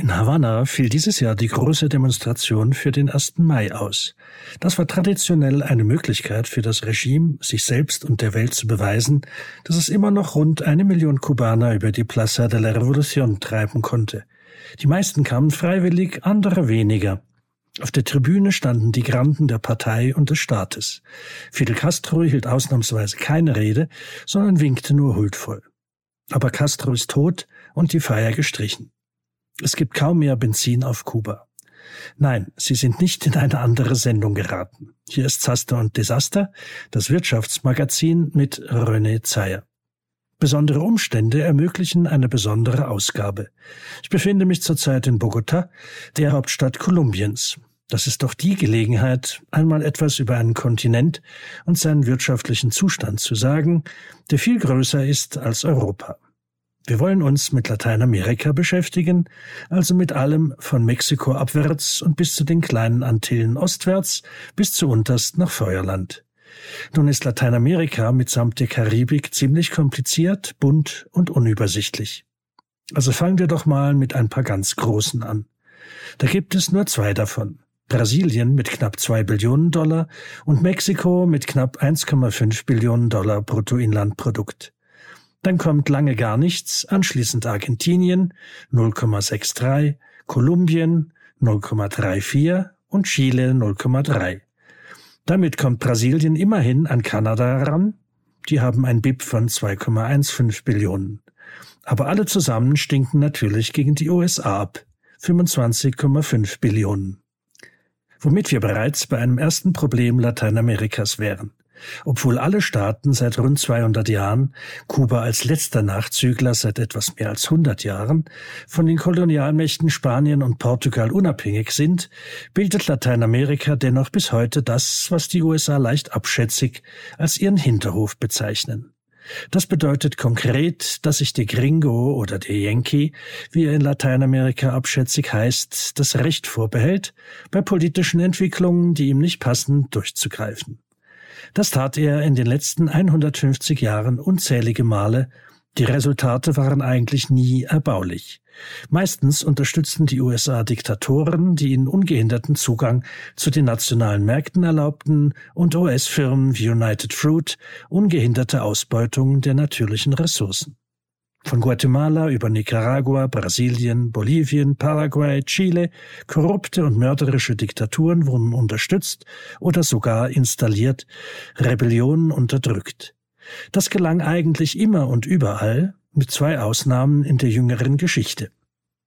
In Havanna fiel dieses Jahr die große Demonstration für den 1. Mai aus. Das war traditionell eine Möglichkeit für das Regime, sich selbst und der Welt zu beweisen, dass es immer noch rund eine Million Kubaner über die Plaza de la Revolución treiben konnte. Die meisten kamen freiwillig, andere weniger. Auf der Tribüne standen die Granden der Partei und des Staates. Fidel Castro hielt ausnahmsweise keine Rede, sondern winkte nur huldvoll. Aber Castro ist tot und die Feier gestrichen. Es gibt kaum mehr Benzin auf Kuba. Nein, Sie sind nicht in eine andere Sendung geraten. Hier ist Zaster und Desaster, das Wirtschaftsmagazin mit René Zeyer. Besondere Umstände ermöglichen eine besondere Ausgabe. Ich befinde mich zurzeit in Bogota, der Hauptstadt Kolumbiens. Das ist doch die Gelegenheit, einmal etwas über einen Kontinent und seinen wirtschaftlichen Zustand zu sagen, der viel größer ist als Europa. Wir wollen uns mit Lateinamerika beschäftigen, also mit allem von Mexiko abwärts und bis zu den kleinen Antillen ostwärts bis zu unterst nach Feuerland. Nun ist Lateinamerika mitsamt der Karibik ziemlich kompliziert, bunt und unübersichtlich. Also fangen wir doch mal mit ein paar ganz großen an. Da gibt es nur zwei davon. Brasilien mit knapp zwei Billionen Dollar und Mexiko mit knapp 1,5 Billionen Dollar Bruttoinlandprodukt. Dann kommt lange gar nichts, anschließend Argentinien 0,63, Kolumbien 0,34 und Chile 0,3. Damit kommt Brasilien immerhin an Kanada ran. Die haben ein BIP von 2,15 Billionen. Aber alle zusammen stinken natürlich gegen die USA ab. 25,5 Billionen. Womit wir bereits bei einem ersten Problem Lateinamerikas wären obwohl alle Staaten seit rund 200 Jahren, Kuba als letzter Nachzügler seit etwas mehr als 100 Jahren, von den Kolonialmächten Spanien und Portugal unabhängig sind, bildet Lateinamerika dennoch bis heute das, was die USA leicht abschätzig als ihren Hinterhof bezeichnen. Das bedeutet konkret, dass sich der Gringo oder der Yankee, wie er in Lateinamerika abschätzig heißt, das Recht vorbehält, bei politischen Entwicklungen, die ihm nicht passen, durchzugreifen. Das tat er in den letzten 150 Jahren unzählige Male. Die Resultate waren eigentlich nie erbaulich. Meistens unterstützten die USA Diktatoren, die ihnen ungehinderten Zugang zu den nationalen Märkten erlaubten, und US-Firmen wie United Fruit ungehinderte Ausbeutung der natürlichen Ressourcen. Von Guatemala über Nicaragua, Brasilien, Bolivien, Paraguay, Chile, korrupte und mörderische Diktaturen wurden unterstützt oder sogar installiert, Rebellionen unterdrückt. Das gelang eigentlich immer und überall, mit zwei Ausnahmen in der jüngeren Geschichte.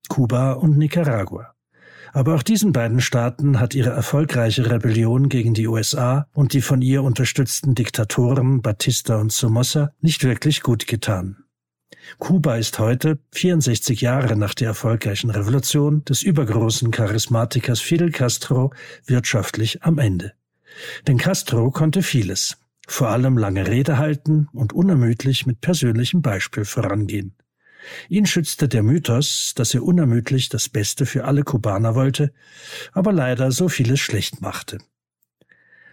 Kuba und Nicaragua. Aber auch diesen beiden Staaten hat ihre erfolgreiche Rebellion gegen die USA und die von ihr unterstützten Diktatoren Batista und Somoza nicht wirklich gut getan. Kuba ist heute, 64 Jahre nach der erfolgreichen Revolution des übergroßen Charismatikers Fidel Castro, wirtschaftlich am Ende. Denn Castro konnte vieles, vor allem lange Rede halten und unermüdlich mit persönlichem Beispiel vorangehen. Ihn schützte der Mythos, dass er unermüdlich das Beste für alle Kubaner wollte, aber leider so vieles schlecht machte.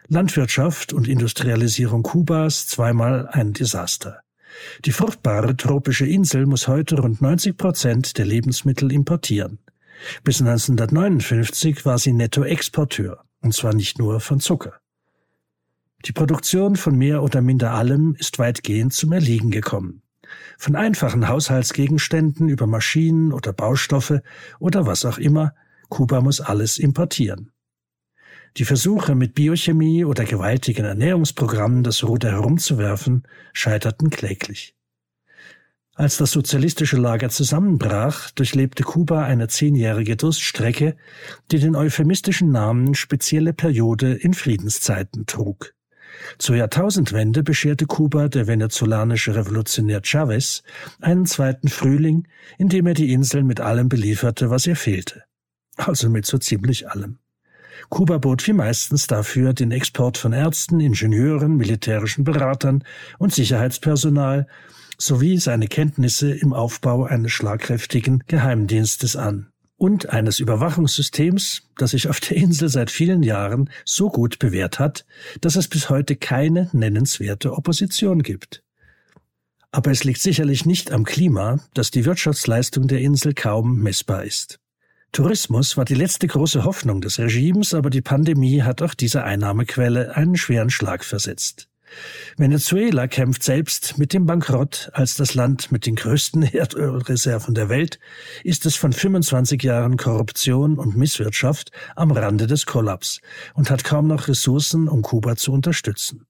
Landwirtschaft und Industrialisierung Kubas zweimal ein Desaster. Die fruchtbare tropische Insel muss heute rund 90 Prozent der Lebensmittel importieren. Bis 1959 war sie Nettoexporteur, und zwar nicht nur von Zucker. Die Produktion von mehr oder minder allem ist weitgehend zum Erliegen gekommen. Von einfachen Haushaltsgegenständen über Maschinen oder Baustoffe oder was auch immer, Kuba muss alles importieren. Die Versuche, mit Biochemie oder gewaltigen Ernährungsprogrammen das Ruder herumzuwerfen, scheiterten kläglich. Als das sozialistische Lager zusammenbrach, durchlebte Kuba eine zehnjährige Durststrecke, die den euphemistischen Namen spezielle Periode in Friedenszeiten trug. Zur Jahrtausendwende bescherte Kuba der venezolanische Revolutionär Chavez einen zweiten Frühling, in dem er die Insel mit allem belieferte, was ihr fehlte. Also mit so ziemlich allem. Kuba bot wie meistens dafür den Export von Ärzten, Ingenieuren, militärischen Beratern und Sicherheitspersonal sowie seine Kenntnisse im Aufbau eines schlagkräftigen Geheimdienstes an und eines Überwachungssystems, das sich auf der Insel seit vielen Jahren so gut bewährt hat, dass es bis heute keine nennenswerte Opposition gibt. Aber es liegt sicherlich nicht am Klima, dass die Wirtschaftsleistung der Insel kaum messbar ist. Tourismus war die letzte große Hoffnung des Regimes, aber die Pandemie hat auch dieser Einnahmequelle einen schweren Schlag versetzt. Venezuela kämpft selbst mit dem Bankrott. Als das Land mit den größten Erdölreserven der Welt ist es von 25 Jahren Korruption und Misswirtschaft am Rande des Kollaps und hat kaum noch Ressourcen, um Kuba zu unterstützen.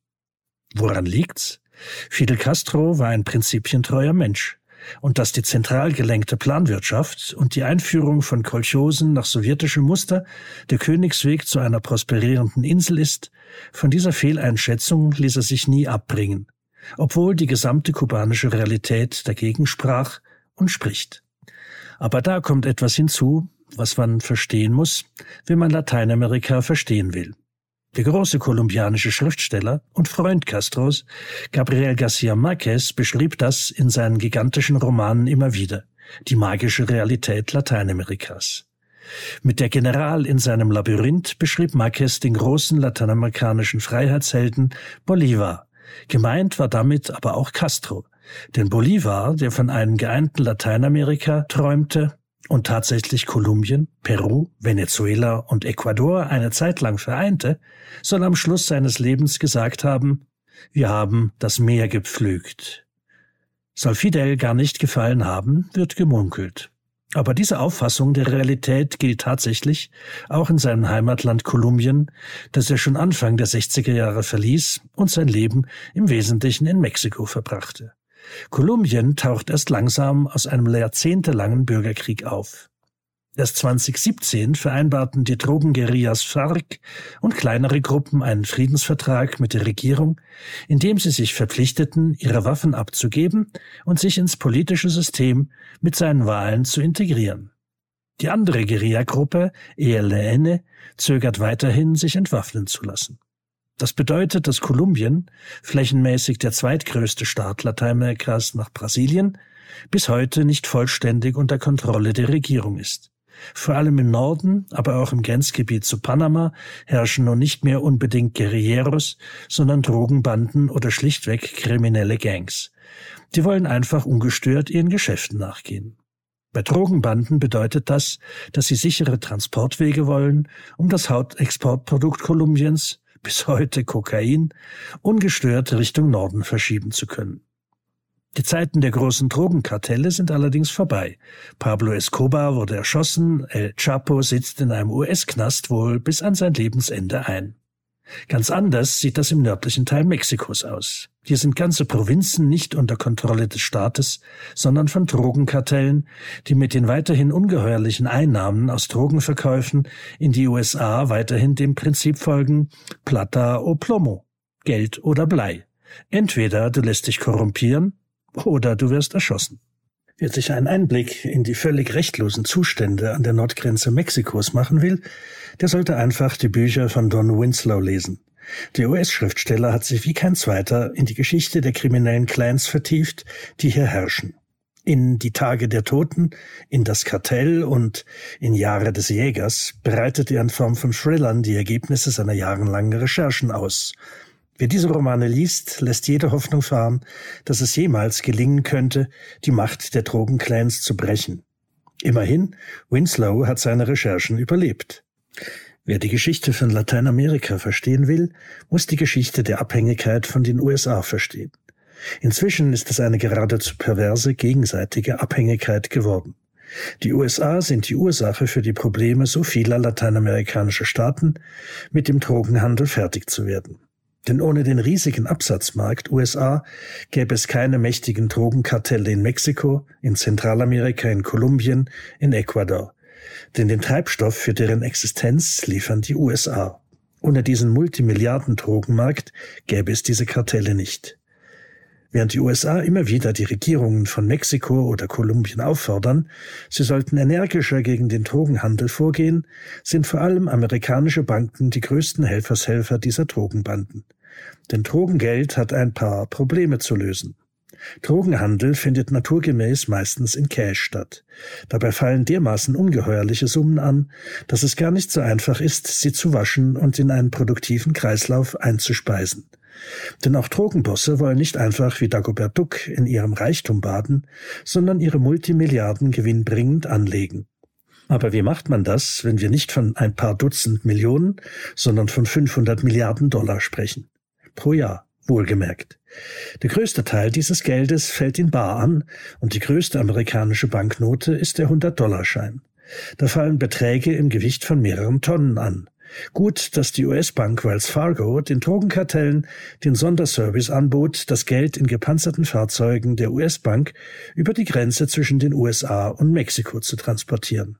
Woran liegt's? Fidel Castro war ein prinzipientreuer Mensch und dass die zentral gelenkte Planwirtschaft und die Einführung von Kolchosen nach sowjetischem Muster der Königsweg zu einer prosperierenden Insel ist, von dieser Fehleinschätzung ließ er sich nie abbringen, obwohl die gesamte kubanische Realität dagegen sprach und spricht. Aber da kommt etwas hinzu, was man verstehen muss, wenn man Lateinamerika verstehen will. Der große kolumbianische Schriftsteller und Freund Castros, Gabriel Garcia Marquez, beschrieb das in seinen gigantischen Romanen immer wieder, die magische Realität Lateinamerikas. Mit der General in seinem Labyrinth beschrieb Marquez den großen lateinamerikanischen Freiheitshelden Bolivar. Gemeint war damit aber auch Castro. Denn Bolivar, der von einem geeinten Lateinamerika träumte, und tatsächlich Kolumbien, Peru, Venezuela und Ecuador eine Zeit lang vereinte, soll am Schluss seines Lebens gesagt haben, wir haben das Meer gepflügt. Soll Fidel gar nicht gefallen haben, wird gemunkelt. Aber diese Auffassung der Realität gilt tatsächlich auch in seinem Heimatland Kolumbien, das er schon Anfang der 60er Jahre verließ und sein Leben im Wesentlichen in Mexiko verbrachte. Kolumbien taucht erst langsam aus einem jahrzehntelangen Bürgerkrieg auf. Erst 2017 vereinbarten die Drogenguerillas FARC und kleinere Gruppen einen Friedensvertrag mit der Regierung, in dem sie sich verpflichteten, ihre Waffen abzugeben und sich ins politische System mit seinen Wahlen zu integrieren. Die andere Guerillagruppe, ELN, zögert weiterhin, sich entwaffnen zu lassen. Das bedeutet, dass Kolumbien, flächenmäßig der zweitgrößte Staat Lateinamerikas nach Brasilien, bis heute nicht vollständig unter Kontrolle der Regierung ist. Vor allem im Norden, aber auch im Grenzgebiet zu Panama herrschen nun nicht mehr unbedingt Guerilleros, sondern Drogenbanden oder schlichtweg kriminelle Gangs. Die wollen einfach ungestört ihren Geschäften nachgehen. Bei Drogenbanden bedeutet das, dass sie sichere Transportwege wollen, um das Hauptexportprodukt Kolumbiens, bis heute Kokain, ungestört Richtung Norden verschieben zu können. Die Zeiten der großen Drogenkartelle sind allerdings vorbei. Pablo Escobar wurde erschossen, El Chapo sitzt in einem US-Knast wohl bis an sein Lebensende ein. Ganz anders sieht das im nördlichen Teil Mexikos aus. Hier sind ganze Provinzen nicht unter Kontrolle des Staates, sondern von Drogenkartellen, die mit den weiterhin ungeheuerlichen Einnahmen aus Drogenverkäufen in die USA weiterhin dem Prinzip folgen Plata o Plomo, Geld oder Blei. Entweder du lässt dich korrumpieren oder du wirst erschossen. Wer sich einen Einblick in die völlig rechtlosen Zustände an der Nordgrenze Mexikos machen will, der sollte einfach die Bücher von Don Winslow lesen. Der US-Schriftsteller hat sich wie kein zweiter in die Geschichte der kriminellen Clans vertieft, die hier herrschen. In Die Tage der Toten, in Das Kartell und in Jahre des Jägers bereitet er in Form von Thrillern die Ergebnisse seiner jahrelangen Recherchen aus – Wer diese Romane liest, lässt jede Hoffnung fahren, dass es jemals gelingen könnte, die Macht der Drogenclans zu brechen. Immerhin, Winslow hat seine Recherchen überlebt. Wer die Geschichte von Lateinamerika verstehen will, muss die Geschichte der Abhängigkeit von den USA verstehen. Inzwischen ist es eine geradezu perverse gegenseitige Abhängigkeit geworden. Die USA sind die Ursache für die Probleme so vieler lateinamerikanischer Staaten, mit dem Drogenhandel fertig zu werden. Denn ohne den riesigen Absatzmarkt USA gäbe es keine mächtigen Drogenkartelle in Mexiko, in Zentralamerika, in Kolumbien, in Ecuador. Denn den Treibstoff für deren Existenz liefern die USA. Ohne diesen Multimilliarden-Drogenmarkt gäbe es diese Kartelle nicht. Während die USA immer wieder die Regierungen von Mexiko oder Kolumbien auffordern, sie sollten energischer gegen den Drogenhandel vorgehen, sind vor allem amerikanische Banken die größten Helfershelfer dieser Drogenbanden. Denn Drogengeld hat ein paar Probleme zu lösen. Drogenhandel findet naturgemäß meistens in Cash statt. Dabei fallen dermaßen ungeheuerliche Summen an, dass es gar nicht so einfach ist, sie zu waschen und in einen produktiven Kreislauf einzuspeisen. Denn auch Drogenbosse wollen nicht einfach wie Dagobert Duck in ihrem Reichtum baden, sondern ihre Multimilliarden gewinnbringend anlegen. Aber wie macht man das, wenn wir nicht von ein paar Dutzend Millionen, sondern von 500 Milliarden Dollar sprechen? Pro Jahr, wohlgemerkt. Der größte Teil dieses Geldes fällt in Bar an und die größte amerikanische Banknote ist der 100-Dollar-Schein. Da fallen Beträge im Gewicht von mehreren Tonnen an. Gut, dass die US-Bank Wells Fargo den Drogenkartellen den Sonderservice anbot, das Geld in gepanzerten Fahrzeugen der US-Bank über die Grenze zwischen den USA und Mexiko zu transportieren.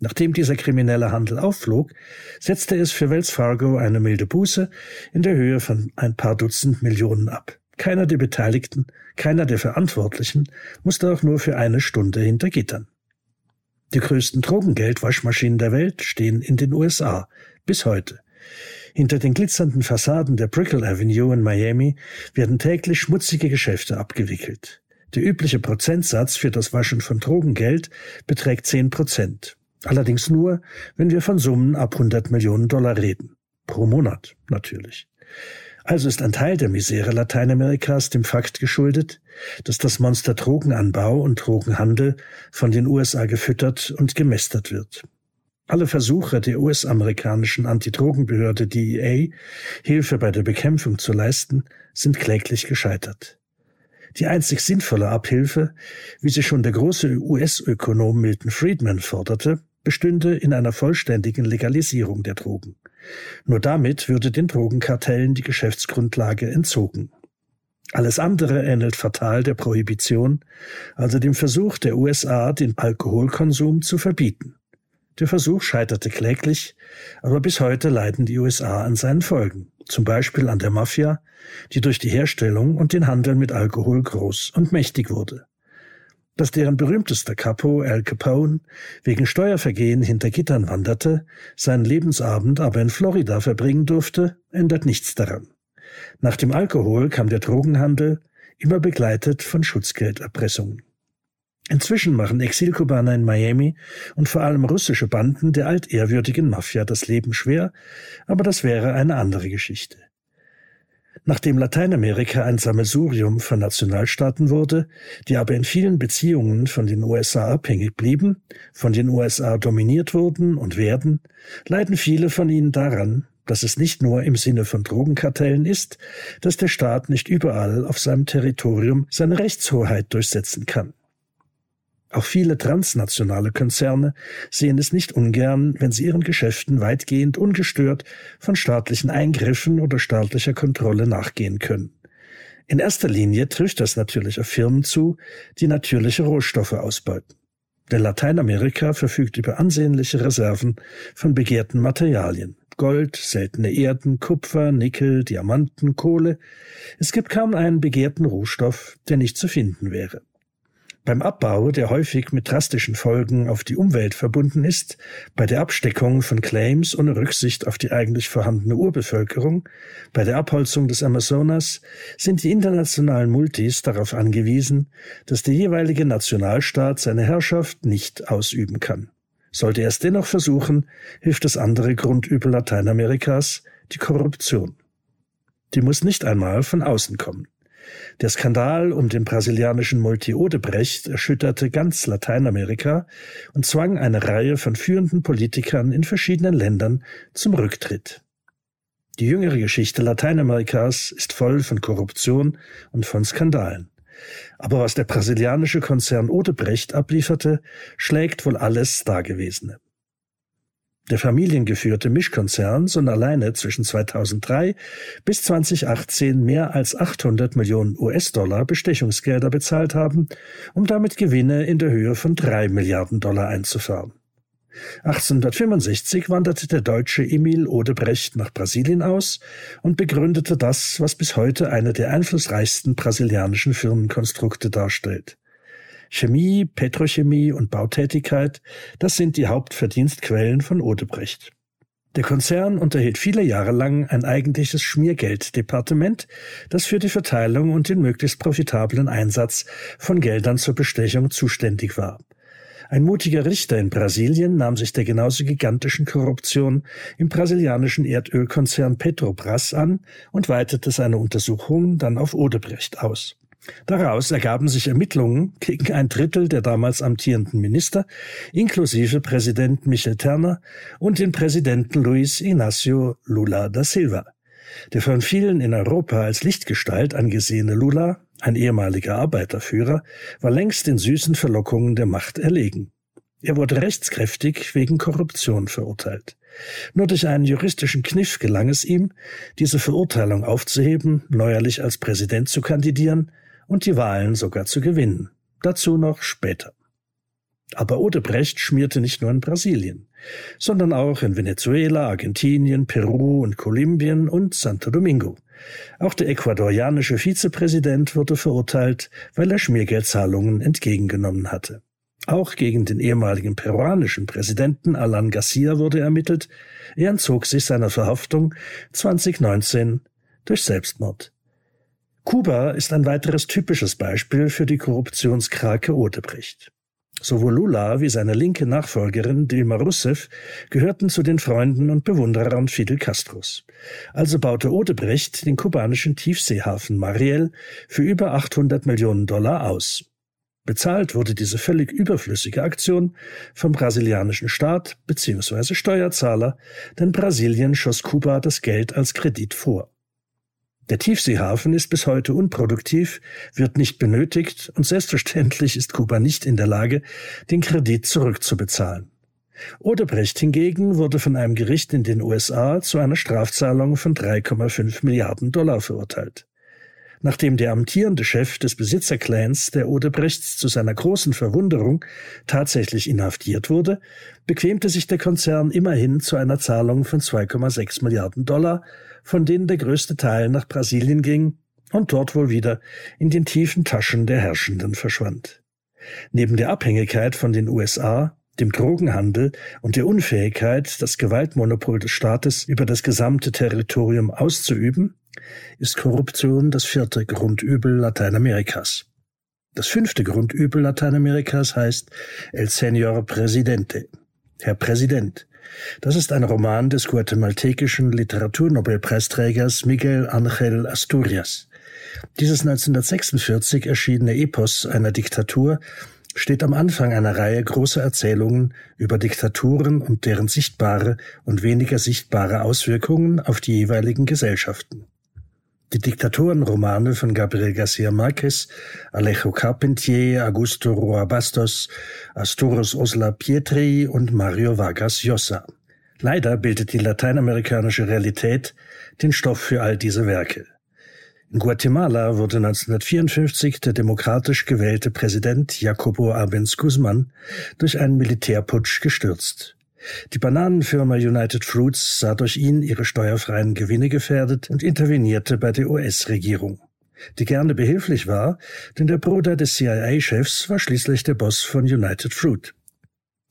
Nachdem dieser kriminelle Handel aufflog, setzte es für Wells Fargo eine milde Buße in der Höhe von ein paar Dutzend Millionen ab. Keiner der Beteiligten, keiner der Verantwortlichen musste auch nur für eine Stunde hinter Gittern. Die größten Drogengeldwaschmaschinen der Welt stehen in den USA, bis heute. Hinter den glitzernden Fassaden der Brickell Avenue in Miami werden täglich schmutzige Geschäfte abgewickelt. Der übliche Prozentsatz für das Waschen von Drogengeld beträgt 10 Prozent. Allerdings nur, wenn wir von Summen ab 100 Millionen Dollar reden. Pro Monat natürlich. Also ist ein Teil der Misere Lateinamerikas dem Fakt geschuldet, dass das Monster Drogenanbau und Drogenhandel von den USA gefüttert und gemästert wird. Alle Versuche der US-amerikanischen Antidrogenbehörde DEA, Hilfe bei der Bekämpfung zu leisten, sind kläglich gescheitert. Die einzig sinnvolle Abhilfe, wie sie schon der große US-Ökonom Milton Friedman forderte, bestünde in einer vollständigen Legalisierung der Drogen. Nur damit würde den Drogenkartellen die Geschäftsgrundlage entzogen. Alles andere ähnelt fatal der Prohibition, also dem Versuch der USA, den Alkoholkonsum zu verbieten. Der Versuch scheiterte kläglich, aber bis heute leiden die USA an seinen Folgen, zum Beispiel an der Mafia, die durch die Herstellung und den Handel mit Alkohol groß und mächtig wurde. Dass deren berühmtester Capo Al Capone wegen Steuervergehen hinter Gittern wanderte, seinen Lebensabend aber in Florida verbringen durfte, ändert nichts daran. Nach dem Alkohol kam der Drogenhandel, immer begleitet von Schutzgelderpressungen. Inzwischen machen Exilkubaner in Miami und vor allem russische Banden der altehrwürdigen Mafia das Leben schwer, aber das wäre eine andere Geschichte. Nachdem Lateinamerika ein Sammelsurium von Nationalstaaten wurde, die aber in vielen Beziehungen von den USA abhängig blieben, von den USA dominiert wurden und werden, leiden viele von ihnen daran, dass es nicht nur im Sinne von Drogenkartellen ist, dass der Staat nicht überall auf seinem Territorium seine Rechtshoheit durchsetzen kann. Auch viele transnationale Konzerne sehen es nicht ungern, wenn sie ihren Geschäften weitgehend ungestört von staatlichen Eingriffen oder staatlicher Kontrolle nachgehen können. In erster Linie trifft das natürlich auf Firmen zu, die natürliche Rohstoffe ausbeuten. Denn Lateinamerika verfügt über ansehnliche Reserven von begehrten Materialien. Gold, seltene Erden, Kupfer, Nickel, Diamanten, Kohle. Es gibt kaum einen begehrten Rohstoff, der nicht zu finden wäre. Beim Abbau, der häufig mit drastischen Folgen auf die Umwelt verbunden ist, bei der Absteckung von Claims ohne Rücksicht auf die eigentlich vorhandene Urbevölkerung, bei der Abholzung des Amazonas sind die internationalen Multis darauf angewiesen, dass der jeweilige Nationalstaat seine Herrschaft nicht ausüben kann. Sollte er es dennoch versuchen, hilft das andere Grundübel Lateinamerikas, die Korruption. Die muss nicht einmal von außen kommen. Der Skandal um den brasilianischen Multi Odebrecht erschütterte ganz Lateinamerika und zwang eine Reihe von führenden Politikern in verschiedenen Ländern zum Rücktritt. Die jüngere Geschichte Lateinamerikas ist voll von Korruption und von Skandalen. Aber was der brasilianische Konzern Odebrecht ablieferte, schlägt wohl alles Dagewesene. Der familiengeführte Mischkonzern soll alleine zwischen 2003 bis 2018 mehr als 800 Millionen US-Dollar Bestechungsgelder bezahlt haben, um damit Gewinne in der Höhe von drei Milliarden Dollar einzufahren. 1865 wanderte der Deutsche Emil Odebrecht nach Brasilien aus und begründete das, was bis heute eine der einflussreichsten brasilianischen Firmenkonstrukte darstellt. Chemie, Petrochemie und Bautätigkeit, das sind die Hauptverdienstquellen von Odebrecht. Der Konzern unterhielt viele Jahre lang ein eigentliches Schmiergelddepartement, das für die Verteilung und den möglichst profitablen Einsatz von Geldern zur Bestechung zuständig war. Ein mutiger Richter in Brasilien nahm sich der genauso gigantischen Korruption im brasilianischen Erdölkonzern Petrobras an und weitete seine Untersuchungen dann auf Odebrecht aus. Daraus ergaben sich Ermittlungen gegen ein Drittel der damals amtierenden Minister, inklusive Präsident Michel Terner und den Präsidenten Luis Inácio Lula da Silva. Der von vielen in Europa als Lichtgestalt angesehene Lula, ein ehemaliger Arbeiterführer, war längst den süßen Verlockungen der Macht erlegen. Er wurde rechtskräftig wegen Korruption verurteilt. Nur durch einen juristischen Kniff gelang es ihm, diese Verurteilung aufzuheben, neuerlich als Präsident zu kandidieren und die Wahlen sogar zu gewinnen. Dazu noch später. Aber Odebrecht schmierte nicht nur in Brasilien, sondern auch in Venezuela, Argentinien, Peru und Kolumbien und Santo Domingo. Auch der ecuadorianische Vizepräsident wurde verurteilt, weil er Schmiergeldzahlungen entgegengenommen hatte. Auch gegen den ehemaligen peruanischen Präsidenten Alan Garcia wurde ermittelt. Er entzog sich seiner Verhaftung 2019 durch Selbstmord. Kuba ist ein weiteres typisches Beispiel für die Korruptionskrake Odebrecht. Sowohl Lula wie seine linke Nachfolgerin Dilma Rousseff gehörten zu den Freunden und Bewunderern Fidel Castros. Also baute Odebrecht den kubanischen Tiefseehafen Mariel für über 800 Millionen Dollar aus. Bezahlt wurde diese völlig überflüssige Aktion vom brasilianischen Staat bzw. Steuerzahler, denn Brasilien schoss Kuba das Geld als Kredit vor. Der Tiefseehafen ist bis heute unproduktiv, wird nicht benötigt und selbstverständlich ist Kuba nicht in der Lage, den Kredit zurückzubezahlen. Odebrecht hingegen wurde von einem Gericht in den USA zu einer Strafzahlung von 3,5 Milliarden Dollar verurteilt. Nachdem der amtierende Chef des Besitzerclans der Odebrechts zu seiner großen Verwunderung tatsächlich inhaftiert wurde, bequemte sich der Konzern immerhin zu einer Zahlung von 2,6 Milliarden Dollar, von denen der größte Teil nach Brasilien ging und dort wohl wieder in den tiefen Taschen der Herrschenden verschwand. Neben der Abhängigkeit von den USA dem Drogenhandel und der Unfähigkeit, das Gewaltmonopol des Staates über das gesamte Territorium auszuüben, ist Korruption das vierte Grundübel Lateinamerikas. Das fünfte Grundübel Lateinamerikas heißt El Señor Presidente, Herr Präsident. Das ist ein Roman des guatemaltekischen Literaturnobelpreisträgers Miguel Ángel Asturias. Dieses 1946 erschienene Epos einer Diktatur steht am Anfang einer Reihe großer Erzählungen über Diktaturen und deren sichtbare und weniger sichtbare Auswirkungen auf die jeweiligen Gesellschaften. Die Diktatorenromane von Gabriel García Márquez, Alejo Carpentier, Augusto Roa Bastos, Asturos Osla Pietri und Mario Vargas Llosa. Leider bildet die lateinamerikanische Realität den Stoff für all diese Werke. In Guatemala wurde 1954 der demokratisch gewählte Präsident Jacobo Arbenz Guzman durch einen Militärputsch gestürzt. Die Bananenfirma United Fruits sah durch ihn ihre steuerfreien Gewinne gefährdet und intervenierte bei der US-Regierung, die gerne behilflich war, denn der Bruder des CIA-Chefs war schließlich der Boss von United Fruit.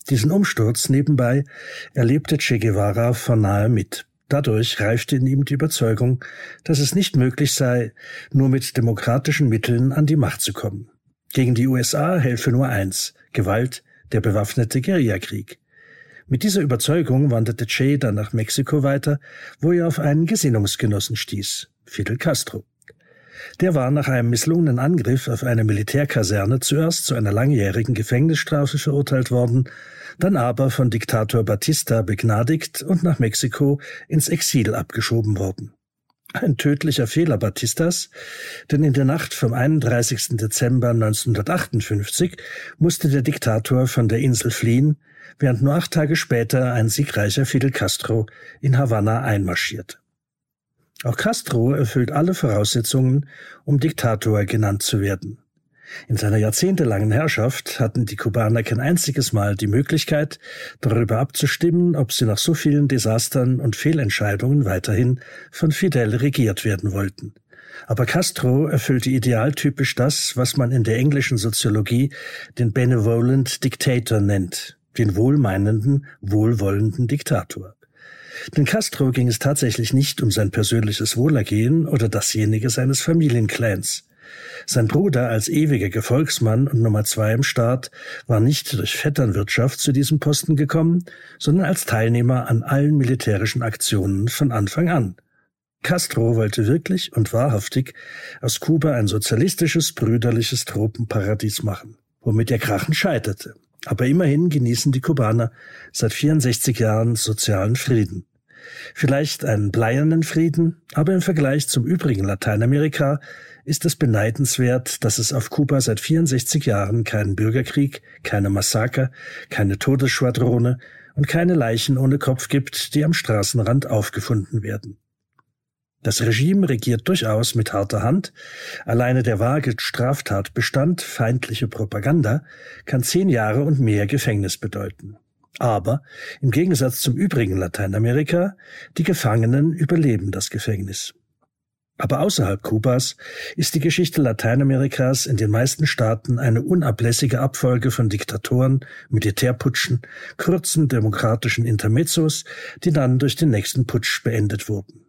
Diesen Umsturz nebenbei erlebte Che Guevara von nahe mit. Dadurch reifte in ihm die Überzeugung, dass es nicht möglich sei, nur mit demokratischen Mitteln an die Macht zu kommen. Gegen die USA helfe nur eins Gewalt, der bewaffnete Guerillakrieg. Mit dieser Überzeugung wanderte Che dann nach Mexiko weiter, wo er auf einen Gesinnungsgenossen stieß, Fidel Castro. Der war nach einem misslungenen Angriff auf eine Militärkaserne zuerst zu einer langjährigen Gefängnisstrafe verurteilt worden, dann aber von Diktator Batista begnadigt und nach Mexiko ins Exil abgeschoben worden. Ein tödlicher Fehler Batistas, denn in der Nacht vom 31. Dezember 1958 musste der Diktator von der Insel fliehen, während nur acht Tage später ein siegreicher Fidel Castro in Havanna einmarschierte. Auch Castro erfüllt alle Voraussetzungen, um Diktator genannt zu werden. In seiner jahrzehntelangen Herrschaft hatten die Kubaner kein einziges Mal die Möglichkeit, darüber abzustimmen, ob sie nach so vielen Desastern und Fehlentscheidungen weiterhin von Fidel regiert werden wollten. Aber Castro erfüllte idealtypisch das, was man in der englischen Soziologie den Benevolent Dictator nennt, den wohlmeinenden, wohlwollenden Diktator. Denn Castro ging es tatsächlich nicht um sein persönliches Wohlergehen oder dasjenige seines Familienclans. Sein Bruder als ewiger Gefolgsmann und Nummer zwei im Staat war nicht durch Vetternwirtschaft zu diesem Posten gekommen, sondern als Teilnehmer an allen militärischen Aktionen von Anfang an. Castro wollte wirklich und wahrhaftig aus Kuba ein sozialistisches, brüderliches Tropenparadies machen, womit der Krachen scheiterte. Aber immerhin genießen die Kubaner seit 64 Jahren sozialen Frieden. Vielleicht einen bleiernen Frieden, aber im Vergleich zum übrigen Lateinamerika ist es beneidenswert, dass es auf Kuba seit 64 Jahren keinen Bürgerkrieg, keine Massaker, keine Todesschwadrone und keine Leichen ohne Kopf gibt, die am Straßenrand aufgefunden werden. Das Regime regiert durchaus mit harter Hand. Alleine der vage Straftatbestand feindliche Propaganda kann zehn Jahre und mehr Gefängnis bedeuten. Aber im Gegensatz zum übrigen Lateinamerika, die Gefangenen überleben das Gefängnis. Aber außerhalb Kubas ist die Geschichte Lateinamerikas in den meisten Staaten eine unablässige Abfolge von Diktatoren, Militärputschen, kurzen demokratischen Intermezzos, die dann durch den nächsten Putsch beendet wurden.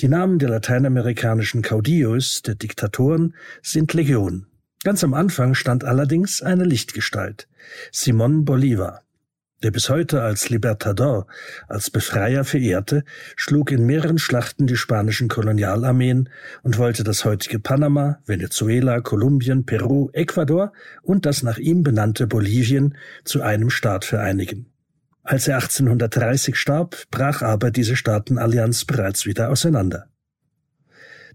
Die Namen der lateinamerikanischen Caudillos, der Diktatoren, sind Legion. Ganz am Anfang stand allerdings eine Lichtgestalt, Simón Bolívar. Der bis heute als Libertador, als Befreier verehrte, schlug in mehreren Schlachten die spanischen Kolonialarmeen und wollte das heutige Panama, Venezuela, Kolumbien, Peru, Ecuador und das nach ihm benannte Bolivien zu einem Staat vereinigen. Als er 1830 starb, brach aber diese Staatenallianz bereits wieder auseinander.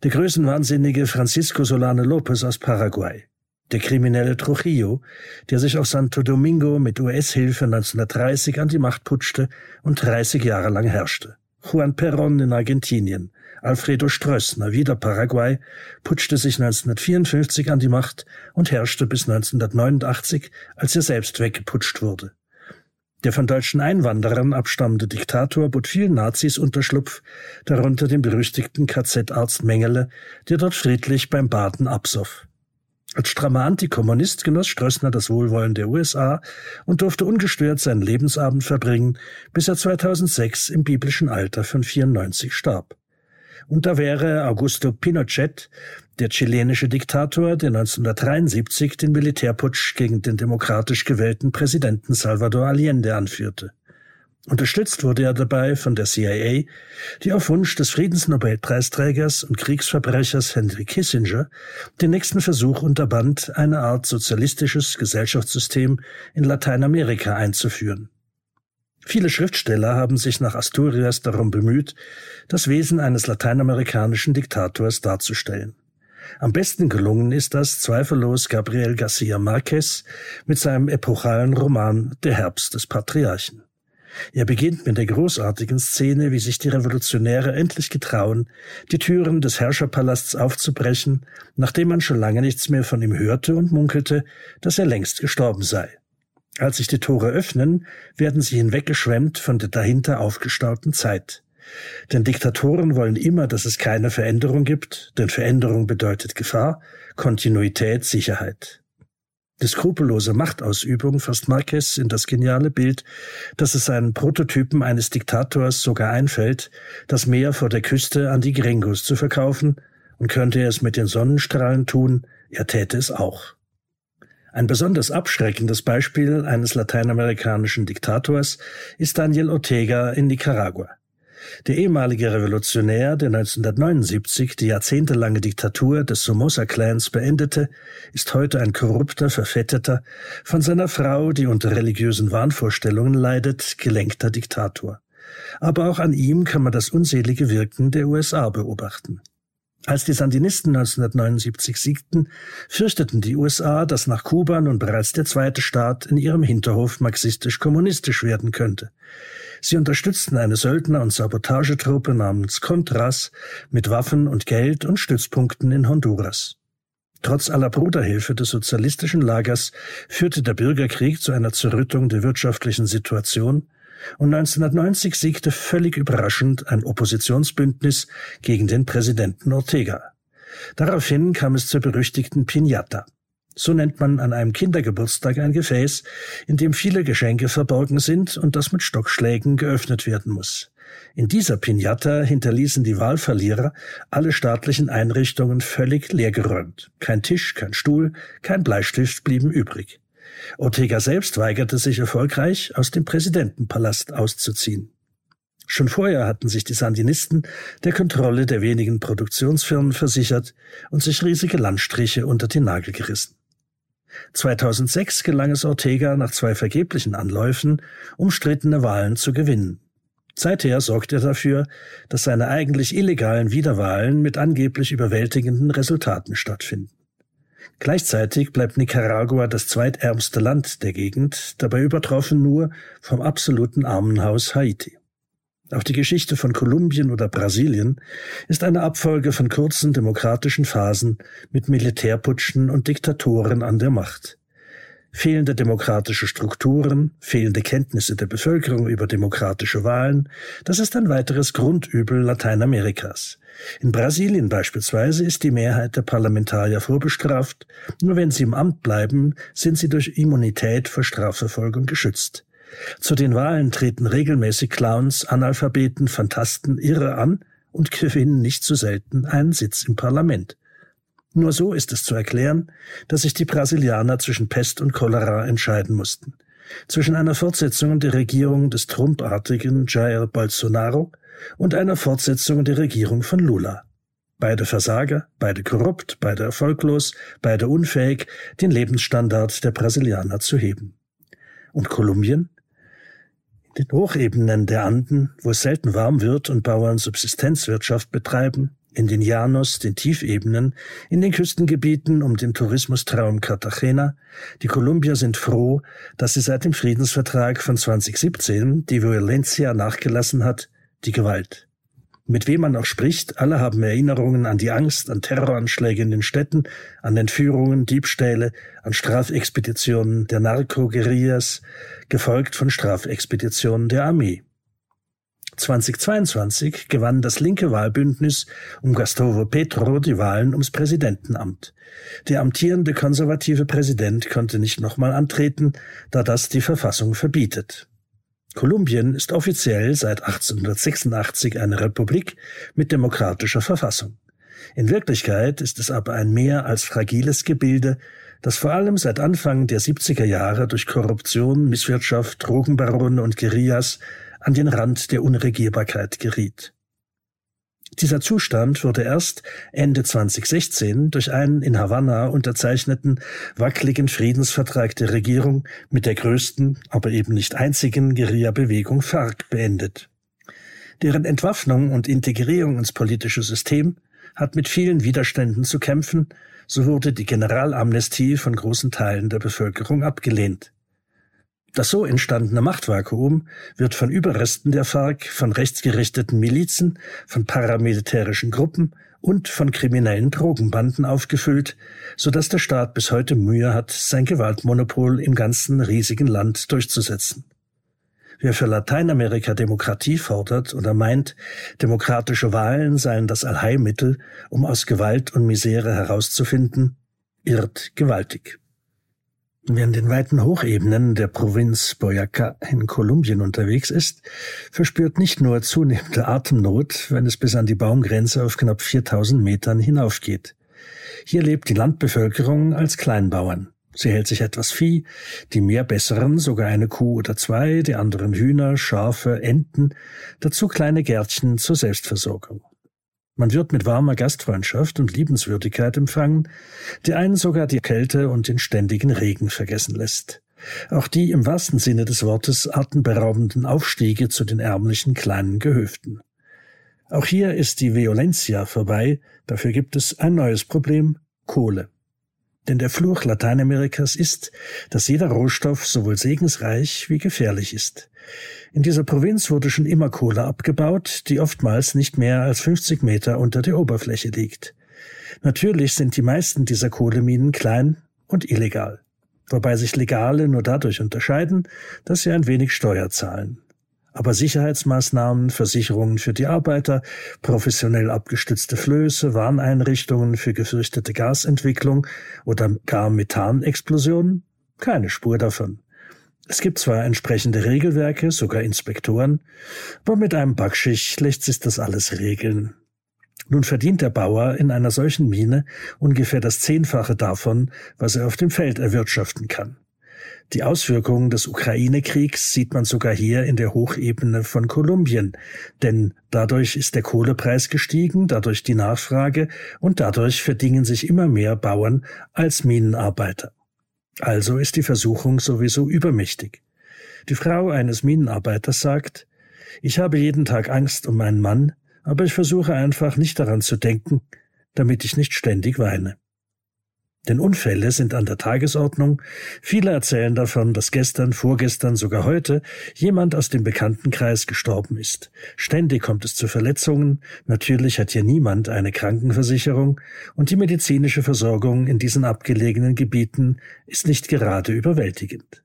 Der größenwahnsinnige Francisco Solano Lopez aus Paraguay, der kriminelle Trujillo, der sich auf Santo Domingo mit US-Hilfe 1930 an die Macht putschte und 30 Jahre lang herrschte. Juan Perón in Argentinien, Alfredo Stroessner, wieder Paraguay, putschte sich 1954 an die Macht und herrschte bis 1989, als er selbst weggeputscht wurde. Der von deutschen Einwanderern abstammende Diktator bot vielen Nazis Unterschlupf, darunter den berüchtigten KZ-Arzt Mengele, der dort friedlich beim Baden absoff. Als strammer Antikommunist genoss Strössner das Wohlwollen der USA und durfte ungestört seinen Lebensabend verbringen, bis er 2006 im biblischen Alter von 94 starb. Und da wäre Augusto Pinochet, der chilenische Diktator, der 1973 den Militärputsch gegen den demokratisch gewählten Präsidenten Salvador Allende anführte. Unterstützt wurde er dabei von der CIA, die auf Wunsch des Friedensnobelpreisträgers und Kriegsverbrechers Henry Kissinger den nächsten Versuch unterband, eine Art sozialistisches Gesellschaftssystem in Lateinamerika einzuführen. Viele Schriftsteller haben sich nach Asturias darum bemüht, das Wesen eines lateinamerikanischen Diktators darzustellen. Am besten gelungen ist das zweifellos Gabriel Garcia Marquez mit seinem epochalen Roman Der Herbst des Patriarchen. Er beginnt mit der großartigen Szene, wie sich die Revolutionäre endlich getrauen, die Türen des Herrscherpalasts aufzubrechen, nachdem man schon lange nichts mehr von ihm hörte und munkelte, dass er längst gestorben sei. Als sich die Tore öffnen, werden sie hinweggeschwemmt von der dahinter aufgestauten Zeit. Denn Diktatoren wollen immer, dass es keine Veränderung gibt, denn Veränderung bedeutet Gefahr, Kontinuität Sicherheit. Die skrupellose Machtausübung fasst Marquez in das geniale Bild, dass es seinen Prototypen eines Diktators sogar einfällt, das Meer vor der Küste an die Gringos zu verkaufen, und könnte er es mit den Sonnenstrahlen tun, er täte es auch. Ein besonders abschreckendes Beispiel eines lateinamerikanischen Diktators ist Daniel Ortega in Nicaragua. Der ehemalige Revolutionär, der 1979 die jahrzehntelange Diktatur des Somoza-Clans beendete, ist heute ein korrupter, verfetteter, von seiner Frau, die unter religiösen Wahnvorstellungen leidet, gelenkter Diktator. Aber auch an ihm kann man das unselige Wirken der USA beobachten. Als die Sandinisten 1979 siegten, fürchteten die USA, dass nach Kuba nun bereits der zweite Staat in ihrem Hinterhof marxistisch-kommunistisch werden könnte. Sie unterstützten eine Söldner- und Sabotagetruppe namens Contras mit Waffen und Geld und Stützpunkten in Honduras. Trotz aller Bruderhilfe des sozialistischen Lagers führte der Bürgerkrieg zu einer Zerrüttung der wirtschaftlichen Situation und 1990 siegte völlig überraschend ein Oppositionsbündnis gegen den Präsidenten Ortega. Daraufhin kam es zur berüchtigten Piñata. So nennt man an einem Kindergeburtstag ein Gefäß, in dem viele Geschenke verborgen sind und das mit Stockschlägen geöffnet werden muss. In dieser Piñata hinterließen die Wahlverlierer alle staatlichen Einrichtungen völlig leergeräumt. Kein Tisch, kein Stuhl, kein Bleistift blieben übrig. Ortega selbst weigerte sich erfolgreich, aus dem Präsidentenpalast auszuziehen. Schon vorher hatten sich die Sandinisten der Kontrolle der wenigen Produktionsfirmen versichert und sich riesige Landstriche unter den Nagel gerissen. 2006 gelang es Ortega nach zwei vergeblichen Anläufen, umstrittene Wahlen zu gewinnen. Seither sorgt er dafür, dass seine eigentlich illegalen Wiederwahlen mit angeblich überwältigenden Resultaten stattfinden. Gleichzeitig bleibt Nicaragua das zweitärmste Land der Gegend, dabei übertroffen nur vom absoluten Armenhaus Haiti. Auch die Geschichte von Kolumbien oder Brasilien ist eine Abfolge von kurzen demokratischen Phasen mit Militärputschen und Diktatoren an der Macht. Fehlende demokratische Strukturen, fehlende Kenntnisse der Bevölkerung über demokratische Wahlen, das ist ein weiteres Grundübel Lateinamerikas. In Brasilien beispielsweise ist die Mehrheit der Parlamentarier vorbestraft, nur wenn sie im Amt bleiben, sind sie durch Immunität vor Strafverfolgung geschützt. Zu den Wahlen treten regelmäßig Clowns, Analphabeten, Fantasten, Irre an und gewinnen nicht zu selten einen Sitz im Parlament. Nur so ist es zu erklären, dass sich die Brasilianer zwischen Pest und Cholera entscheiden mussten. Zwischen einer Fortsetzung der Regierung des Trump-artigen Jair Bolsonaro und einer Fortsetzung der Regierung von Lula. Beide Versager, beide korrupt, beide erfolglos, beide unfähig, den Lebensstandard der Brasilianer zu heben. Und Kolumbien? In den Hochebenen der Anden, wo es selten warm wird und Bauern Subsistenzwirtschaft betreiben, in den Llanos, den Tiefebenen, in den Küstengebieten um den Tourismustraum Cartagena. Die Kolumbier sind froh, dass sie seit dem Friedensvertrag von 2017 die Violencia nachgelassen hat, die Gewalt. Mit wem man auch spricht, alle haben Erinnerungen an die Angst, an Terroranschläge in den Städten, an Entführungen, Diebstähle, an Strafexpeditionen der Narco-Guerillas, gefolgt von Strafexpeditionen der Armee. 2022 gewann das linke Wahlbündnis um Gustavo Petro die Wahlen ums Präsidentenamt. Der amtierende konservative Präsident konnte nicht nochmal antreten, da das die Verfassung verbietet. Kolumbien ist offiziell seit 1886 eine Republik mit demokratischer Verfassung. In Wirklichkeit ist es aber ein mehr als fragiles Gebilde, das vor allem seit Anfang der 70er Jahre durch Korruption, Misswirtschaft, Drogenbarone und Guerillas an den Rand der Unregierbarkeit geriet. Dieser Zustand wurde erst Ende 2016 durch einen in Havanna unterzeichneten wackeligen Friedensvertrag der Regierung mit der größten, aber eben nicht einzigen Guerilla-Bewegung FARC beendet. Deren Entwaffnung und Integrierung ins politische System hat mit vielen Widerständen zu kämpfen, so wurde die Generalamnestie von großen Teilen der Bevölkerung abgelehnt. Das so entstandene Machtvakuum wird von Überresten der FARC, von rechtsgerichteten Milizen, von paramilitärischen Gruppen und von kriminellen Drogenbanden aufgefüllt, so dass der Staat bis heute Mühe hat, sein Gewaltmonopol im ganzen riesigen Land durchzusetzen. Wer für Lateinamerika Demokratie fordert oder meint, demokratische Wahlen seien das Allheilmittel, um aus Gewalt und Misere herauszufinden, irrt gewaltig. Wer in den weiten Hochebenen der Provinz Boyaca in Kolumbien unterwegs ist, verspürt nicht nur zunehmende Atemnot, wenn es bis an die Baumgrenze auf knapp 4000 Metern hinaufgeht. Hier lebt die Landbevölkerung als Kleinbauern. Sie hält sich etwas Vieh, die mehr besseren sogar eine Kuh oder zwei, die anderen Hühner, Schafe, Enten, dazu kleine Gärtchen zur Selbstversorgung. Man wird mit warmer Gastfreundschaft und Liebenswürdigkeit empfangen, die einen sogar die Kälte und den ständigen Regen vergessen lässt. Auch die im wahrsten Sinne des Wortes atemberaubenden Aufstiege zu den ärmlichen kleinen Gehöften. Auch hier ist die Violencia vorbei, dafür gibt es ein neues Problem, Kohle. Denn der Fluch Lateinamerikas ist, dass jeder Rohstoff sowohl segensreich wie gefährlich ist. In dieser Provinz wurde schon immer Kohle abgebaut, die oftmals nicht mehr als 50 Meter unter der Oberfläche liegt. Natürlich sind die meisten dieser Kohleminen klein und illegal, wobei sich Legale nur dadurch unterscheiden, dass sie ein wenig Steuer zahlen. Aber Sicherheitsmaßnahmen, Versicherungen für die Arbeiter, professionell abgestützte Flöße, Warneinrichtungen für gefürchtete Gasentwicklung oder gar Methanexplosionen? Keine Spur davon. Es gibt zwar entsprechende Regelwerke, sogar Inspektoren, aber mit einem Backschicht lässt sich das alles regeln. Nun verdient der Bauer in einer solchen Mine ungefähr das Zehnfache davon, was er auf dem Feld erwirtschaften kann. Die Auswirkungen des Ukraine-Kriegs sieht man sogar hier in der Hochebene von Kolumbien, denn dadurch ist der Kohlepreis gestiegen, dadurch die Nachfrage und dadurch verdingen sich immer mehr Bauern als Minenarbeiter. Also ist die Versuchung sowieso übermächtig. Die Frau eines Minenarbeiters sagt, ich habe jeden Tag Angst um meinen Mann, aber ich versuche einfach nicht daran zu denken, damit ich nicht ständig weine. Denn Unfälle sind an der Tagesordnung. Viele erzählen davon, dass gestern, vorgestern, sogar heute jemand aus dem Bekanntenkreis gestorben ist. Ständig kommt es zu Verletzungen. Natürlich hat hier niemand eine Krankenversicherung und die medizinische Versorgung in diesen abgelegenen Gebieten ist nicht gerade überwältigend.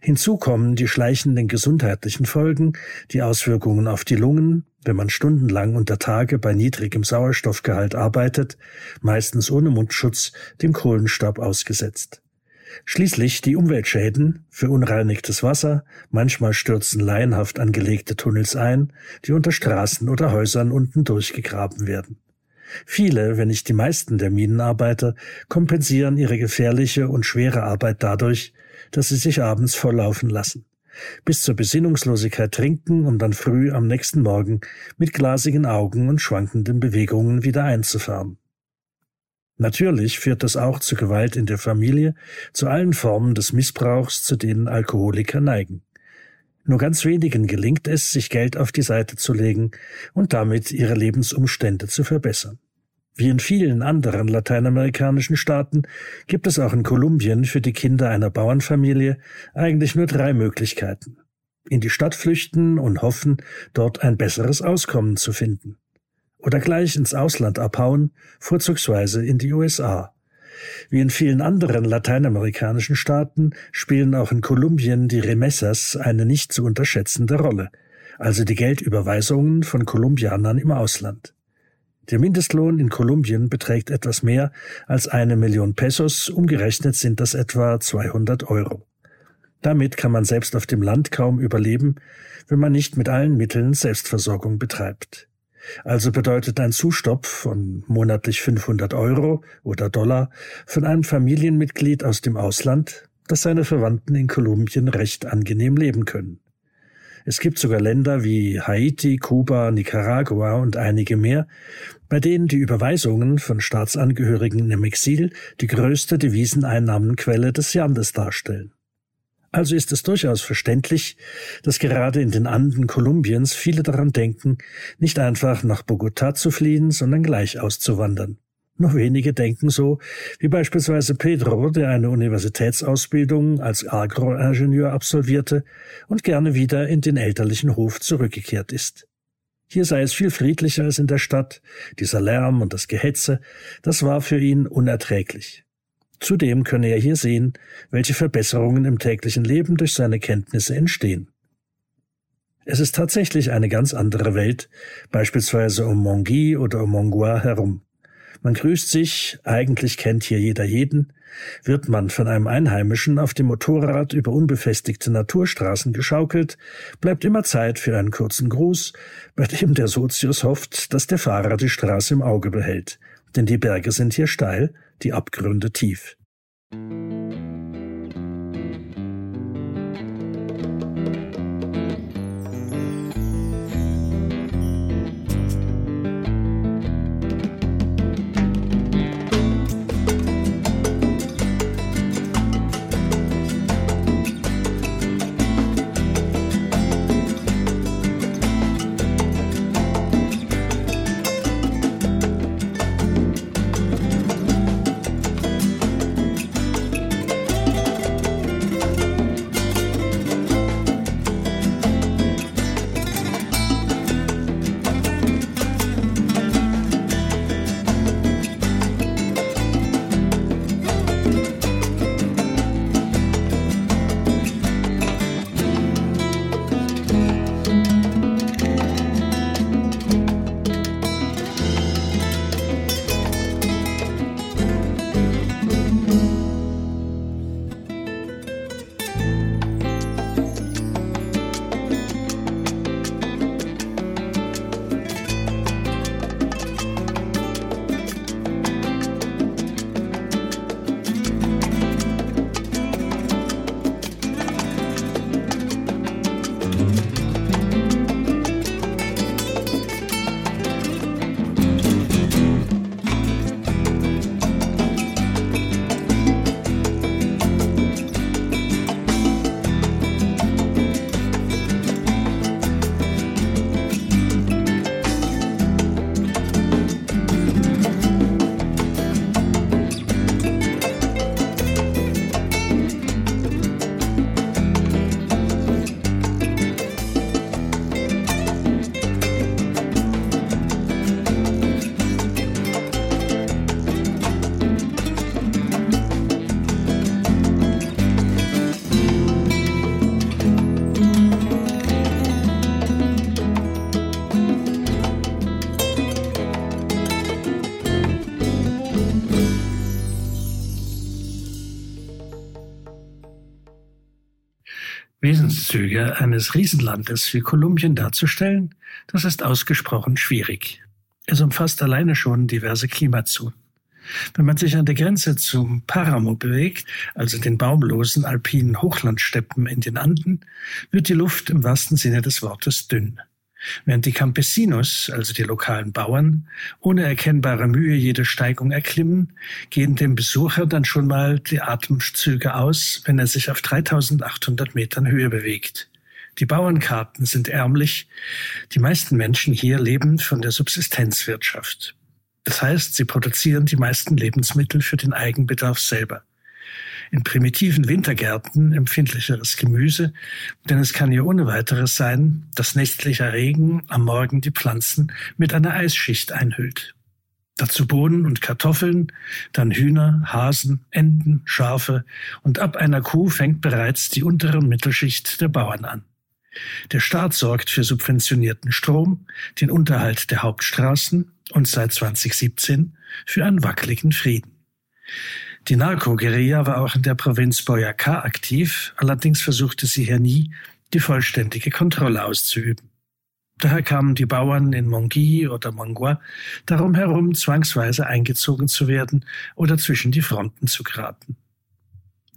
Hinzu kommen die schleichenden gesundheitlichen Folgen, die Auswirkungen auf die Lungen, wenn man stundenlang unter Tage bei niedrigem Sauerstoffgehalt arbeitet, meistens ohne Mundschutz, dem Kohlenstaub ausgesetzt. Schließlich die Umweltschäden, für unreinigtes Wasser, manchmal stürzen laienhaft angelegte Tunnels ein, die unter Straßen oder Häusern unten durchgegraben werden. Viele, wenn nicht die meisten der Minenarbeiter kompensieren ihre gefährliche und schwere Arbeit dadurch, dass sie sich abends volllaufen lassen. Bis zur Besinnungslosigkeit trinken, um dann früh am nächsten Morgen mit glasigen Augen und schwankenden Bewegungen wieder einzufahren. Natürlich führt das auch zu Gewalt in der Familie, zu allen Formen des Missbrauchs, zu denen Alkoholiker neigen. Nur ganz wenigen gelingt es, sich Geld auf die Seite zu legen und damit ihre Lebensumstände zu verbessern. Wie in vielen anderen lateinamerikanischen Staaten gibt es auch in Kolumbien für die Kinder einer Bauernfamilie eigentlich nur drei Möglichkeiten. In die Stadt flüchten und hoffen, dort ein besseres Auskommen zu finden. Oder gleich ins Ausland abhauen, vorzugsweise in die USA. Wie in vielen anderen lateinamerikanischen Staaten spielen auch in Kolumbien die Remessas eine nicht zu unterschätzende Rolle, also die Geldüberweisungen von Kolumbianern im Ausland. Der Mindestlohn in Kolumbien beträgt etwas mehr als eine Million Pesos, umgerechnet sind das etwa 200 Euro. Damit kann man selbst auf dem Land kaum überleben, wenn man nicht mit allen Mitteln Selbstversorgung betreibt. Also bedeutet ein Zustopp von monatlich 500 Euro oder Dollar von einem Familienmitglied aus dem Ausland, dass seine Verwandten in Kolumbien recht angenehm leben können. Es gibt sogar Länder wie Haiti, Kuba, Nicaragua und einige mehr, bei denen die Überweisungen von Staatsangehörigen im Exil die größte Deviseneinnahmenquelle des Landes darstellen. Also ist es durchaus verständlich, dass gerade in den Anden Kolumbiens viele daran denken, nicht einfach nach Bogotá zu fliehen, sondern gleich auszuwandern. Nur wenige denken so, wie beispielsweise Pedro, der eine Universitätsausbildung als Agroingenieur absolvierte und gerne wieder in den elterlichen Hof zurückgekehrt ist. Hier sei es viel friedlicher als in der Stadt, dieser Lärm und das Gehetze, das war für ihn unerträglich. Zudem könne er hier sehen, welche Verbesserungen im täglichen Leben durch seine Kenntnisse entstehen. Es ist tatsächlich eine ganz andere Welt, beispielsweise um Mongi oder um Mongua herum. Man grüßt sich, eigentlich kennt hier jeder jeden, wird man von einem Einheimischen auf dem Motorrad über unbefestigte Naturstraßen geschaukelt, bleibt immer Zeit für einen kurzen Gruß, bei dem der Sozius hofft, dass der Fahrer die Straße im Auge behält, denn die Berge sind hier steil, die Abgründe tief. Wesenszüge eines Riesenlandes wie Kolumbien darzustellen, das ist ausgesprochen schwierig. Es umfasst alleine schon diverse Klimazonen. Wenn man sich an der Grenze zum Paramo bewegt, also den baumlosen alpinen Hochlandsteppen in den Anden, wird die Luft im wahrsten Sinne des Wortes dünn. Während die Campesinos, also die lokalen Bauern, ohne erkennbare Mühe jede Steigung erklimmen, gehen dem Besucher dann schon mal die Atemzüge aus, wenn er sich auf 3800 Metern Höhe bewegt. Die Bauernkarten sind ärmlich. Die meisten Menschen hier leben von der Subsistenzwirtschaft. Das heißt, sie produzieren die meisten Lebensmittel für den Eigenbedarf selber. In primitiven Wintergärten empfindlicheres Gemüse, denn es kann ja ohne weiteres sein, dass nächtlicher Regen am Morgen die Pflanzen mit einer Eisschicht einhüllt. Dazu Bohnen und Kartoffeln, dann Hühner, Hasen, Enten, Schafe und ab einer Kuh fängt bereits die untere Mittelschicht der Bauern an. Der Staat sorgt für subventionierten Strom, den Unterhalt der Hauptstraßen und seit 2017 für einen wackeligen Frieden. Die Narco-Guerilla war auch in der Provinz Boyacá aktiv, allerdings versuchte sie hier nie, die vollständige Kontrolle auszuüben. Daher kamen die Bauern in Mongi oder Mongua darum herum, zwangsweise eingezogen zu werden oder zwischen die Fronten zu geraten.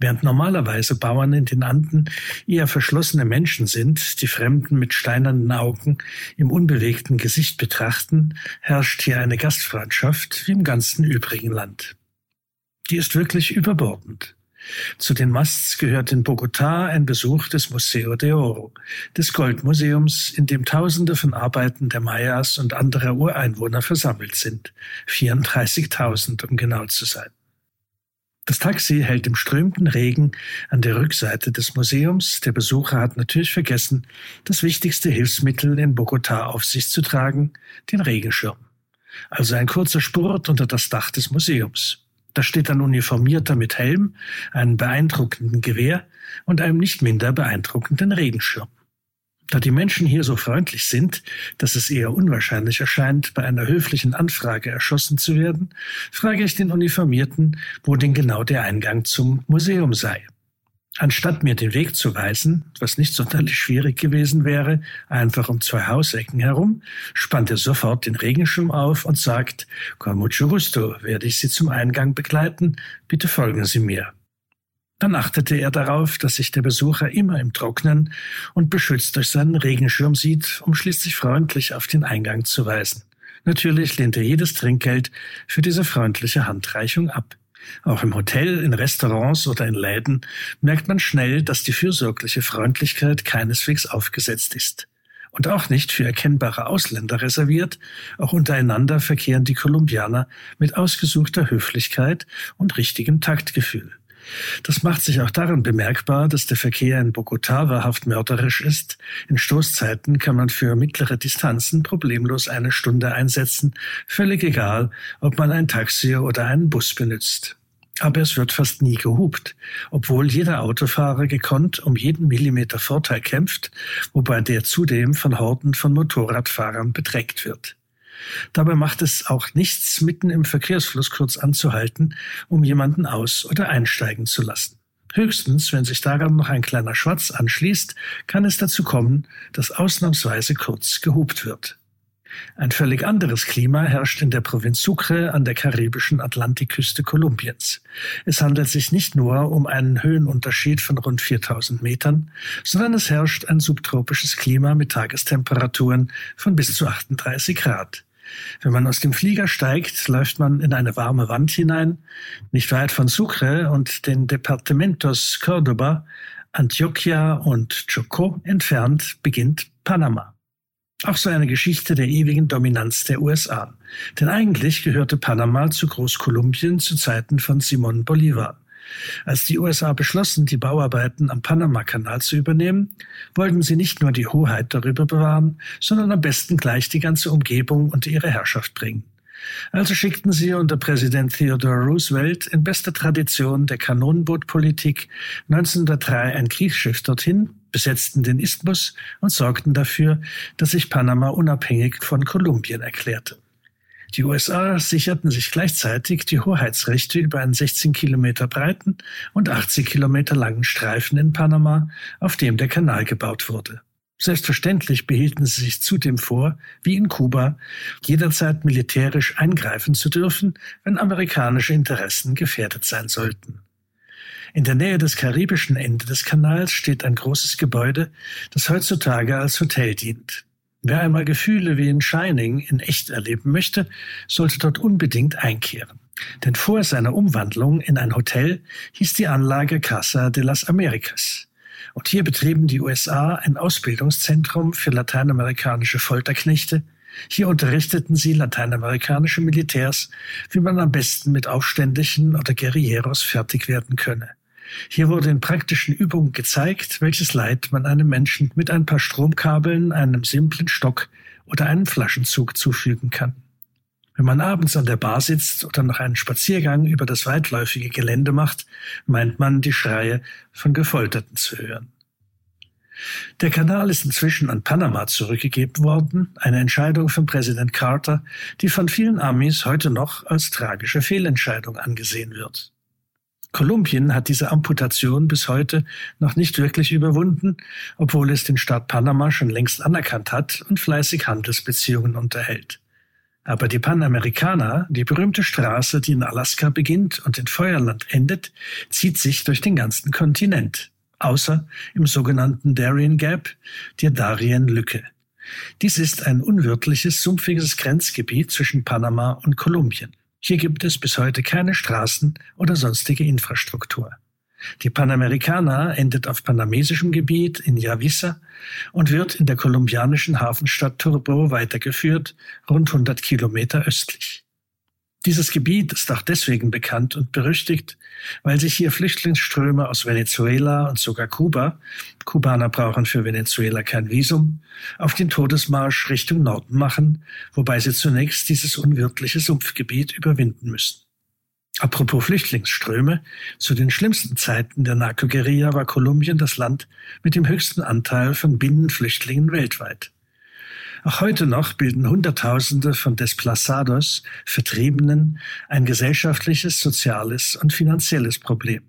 Während normalerweise Bauern in den Anden eher verschlossene Menschen sind, die Fremden mit steinernen Augen im unbewegten Gesicht betrachten, herrscht hier eine Gastfreundschaft wie im ganzen übrigen Land. Die ist wirklich überbordend. Zu den Musts gehört in Bogotá ein Besuch des Museo de Oro, des Goldmuseums, in dem Tausende von Arbeiten der Mayas und anderer Ureinwohner versammelt sind. 34.000, um genau zu sein. Das Taxi hält im strömenden Regen an der Rückseite des Museums. Der Besucher hat natürlich vergessen, das wichtigste Hilfsmittel in Bogotá auf sich zu tragen, den Regenschirm. Also ein kurzer Spurt unter das Dach des Museums. Da steht ein Uniformierter mit Helm, einem beeindruckenden Gewehr und einem nicht minder beeindruckenden Regenschirm. Da die Menschen hier so freundlich sind, dass es eher unwahrscheinlich erscheint, bei einer höflichen Anfrage erschossen zu werden, frage ich den Uniformierten, wo denn genau der Eingang zum Museum sei. Anstatt mir den Weg zu weisen, was nicht sonderlich schwierig gewesen wäre, einfach um zwei Hausecken herum, spannt er sofort den Regenschirm auf und sagt, con mucho gusto, werde ich Sie zum Eingang begleiten, bitte folgen Sie mir. Dann achtete er darauf, dass sich der Besucher immer im Trocknen und beschützt durch seinen Regenschirm sieht, um schließlich freundlich auf den Eingang zu weisen. Natürlich lehnt er jedes Trinkgeld für diese freundliche Handreichung ab. Auch im Hotel, in Restaurants oder in Läden merkt man schnell, dass die fürsorgliche Freundlichkeit keineswegs aufgesetzt ist. Und auch nicht für erkennbare Ausländer reserviert, auch untereinander verkehren die Kolumbianer mit ausgesuchter Höflichkeit und richtigem Taktgefühl. Das macht sich auch daran bemerkbar, dass der Verkehr in Bogotá wahrhaft mörderisch ist. In Stoßzeiten kann man für mittlere Distanzen problemlos eine Stunde einsetzen, völlig egal, ob man ein Taxi oder einen Bus benutzt. Aber es wird fast nie gehupt, obwohl jeder Autofahrer gekonnt um jeden Millimeter Vorteil kämpft, wobei der zudem von Horden von Motorradfahrern bedreckt wird. Dabei macht es auch nichts, mitten im Verkehrsfluss kurz anzuhalten, um jemanden aus- oder einsteigen zu lassen. Höchstens, wenn sich daran noch ein kleiner Schwatz anschließt, kann es dazu kommen, dass ausnahmsweise kurz gehupt wird. Ein völlig anderes Klima herrscht in der Provinz Sucre an der karibischen Atlantikküste Kolumbiens. Es handelt sich nicht nur um einen Höhenunterschied von rund 4000 Metern, sondern es herrscht ein subtropisches Klima mit Tagestemperaturen von bis zu 38 Grad. Wenn man aus dem Flieger steigt, läuft man in eine warme Wand hinein. Nicht weit von Sucre und den Departamentos Córdoba, Antioquia und Chocó entfernt beginnt Panama. Auch so eine Geschichte der ewigen Dominanz der USA. Denn eigentlich gehörte Panama zu Großkolumbien zu Zeiten von Simon Bolivar. Als die USA beschlossen, die Bauarbeiten am Panamakanal zu übernehmen, wollten sie nicht nur die Hoheit darüber bewahren, sondern am besten gleich die ganze Umgebung unter ihre Herrschaft bringen. Also schickten sie unter Präsident Theodore Roosevelt in bester Tradition der Kanonenbootpolitik 1903 ein Kriegsschiff dorhin, besetzten den Isthmus und sorgten dafür, dass sich Panama unabhängig von Kolumbien erklärte. Die USA sicherten sich gleichzeitig die Hoheitsrechte über einen 16 Kilometer breiten und 80 Kilometer langen Streifen in Panama, auf dem der Kanal gebaut wurde. Selbstverständlich behielten sie sich zudem vor, wie in Kuba, jederzeit militärisch eingreifen zu dürfen, wenn amerikanische Interessen gefährdet sein sollten. In der Nähe des karibischen Ende des Kanals steht ein großes Gebäude, das heutzutage als Hotel dient. Wer einmal Gefühle wie in Shining in echt erleben möchte, sollte dort unbedingt einkehren. Denn vor seiner Umwandlung in ein Hotel hieß die Anlage Casa de las Americas. Und hier betrieben die USA ein Ausbildungszentrum für lateinamerikanische Folterknechte. Hier unterrichteten sie lateinamerikanische Militärs, wie man am besten mit Aufständischen oder Guerilleros fertig werden könne. Hier wurde in praktischen Übungen gezeigt, welches Leid man einem Menschen mit ein paar Stromkabeln, einem simplen Stock oder einem Flaschenzug zufügen kann. Wenn man abends an der Bar sitzt oder noch einen Spaziergang über das weitläufige Gelände macht, meint man, die Schreie von Gefolterten zu hören. Der Kanal ist inzwischen an Panama zurückgegeben worden, eine Entscheidung von Präsident Carter, die von vielen Amis heute noch als tragische Fehlentscheidung angesehen wird. Kolumbien hat diese Amputation bis heute noch nicht wirklich überwunden, obwohl es den Staat Panama schon längst anerkannt hat und fleißig Handelsbeziehungen unterhält. Aber die Panamericana, die berühmte Straße, die in Alaska beginnt und in Feuerland endet, zieht sich durch den ganzen Kontinent, außer im sogenannten Darien Gap, der Darien-Lücke. Dies ist ein unwirtliches, sumpfiges Grenzgebiet zwischen Panama und Kolumbien. Hier gibt es bis heute keine Straßen oder sonstige Infrastruktur. Die Panamericana endet auf panamesischem Gebiet in Yavisa und wird in der kolumbianischen Hafenstadt Turbo weitergeführt, rund 100 Kilometer östlich. Dieses Gebiet ist auch deswegen bekannt und berüchtigt, weil sich hier Flüchtlingsströme aus Venezuela und sogar Kuba, Kubaner brauchen für Venezuela kein Visum, auf den Todesmarsch Richtung Norden machen, wobei sie zunächst dieses unwirtliche Sumpfgebiet überwinden müssen. Apropos Flüchtlingsströme, zu den schlimmsten Zeiten der Narco-Guerilla war Kolumbien das Land mit dem höchsten Anteil von Binnenflüchtlingen weltweit. Auch heute noch bilden Hunderttausende von Desplazados, Vertriebenen, ein gesellschaftliches, soziales und finanzielles Problem.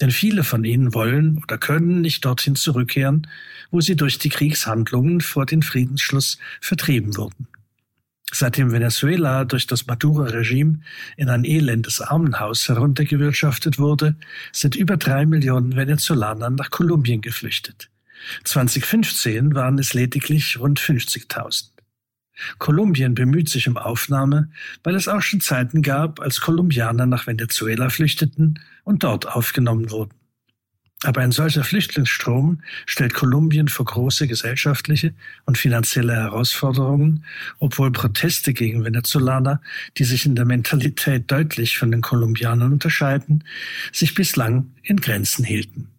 Denn viele von ihnen wollen oder können nicht dorthin zurückkehren, wo sie durch die Kriegshandlungen vor den Friedensschluss vertrieben wurden. Seitdem Venezuela durch das Maduro-Regime in ein elendes Armenhaus heruntergewirtschaftet wurde, sind über drei Millionen Venezolaner nach Kolumbien geflüchtet. 2015 waren es lediglich rund 50.000. Kolumbien bemüht sich um Aufnahme, weil es auch schon Zeiten gab, als Kolumbianer nach Venezuela flüchteten und dort aufgenommen wurden. Aber ein solcher Flüchtlingsstrom stellt Kolumbien vor große gesellschaftliche und finanzielle Herausforderungen, obwohl Proteste gegen Venezolaner, die sich in der Mentalität deutlich von den Kolumbianern unterscheiden, sich bislang in Grenzen hielten.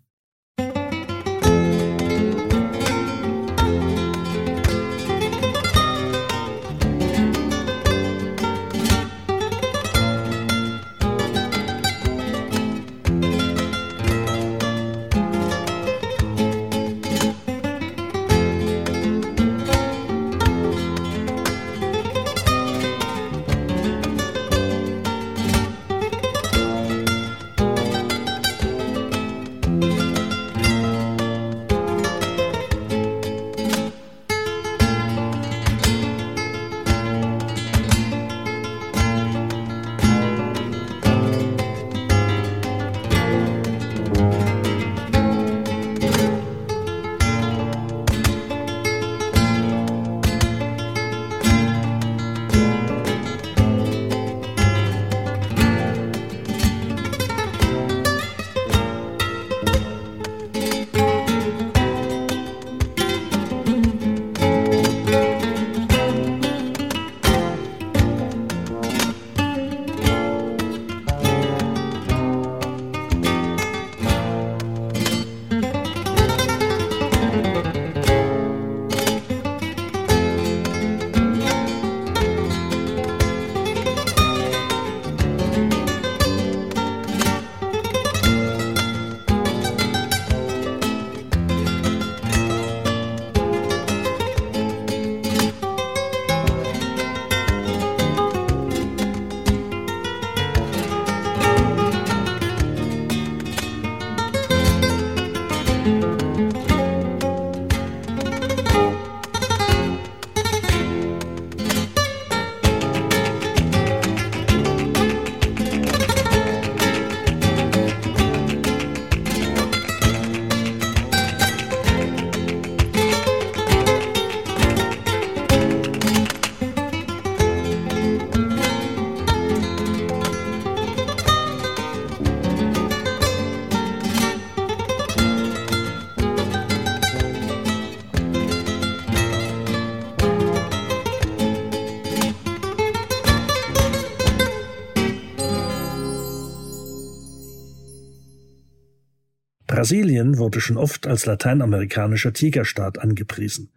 Brasilien wurde schon oft als lateinamerikanischer Tigerstaat angepriesen.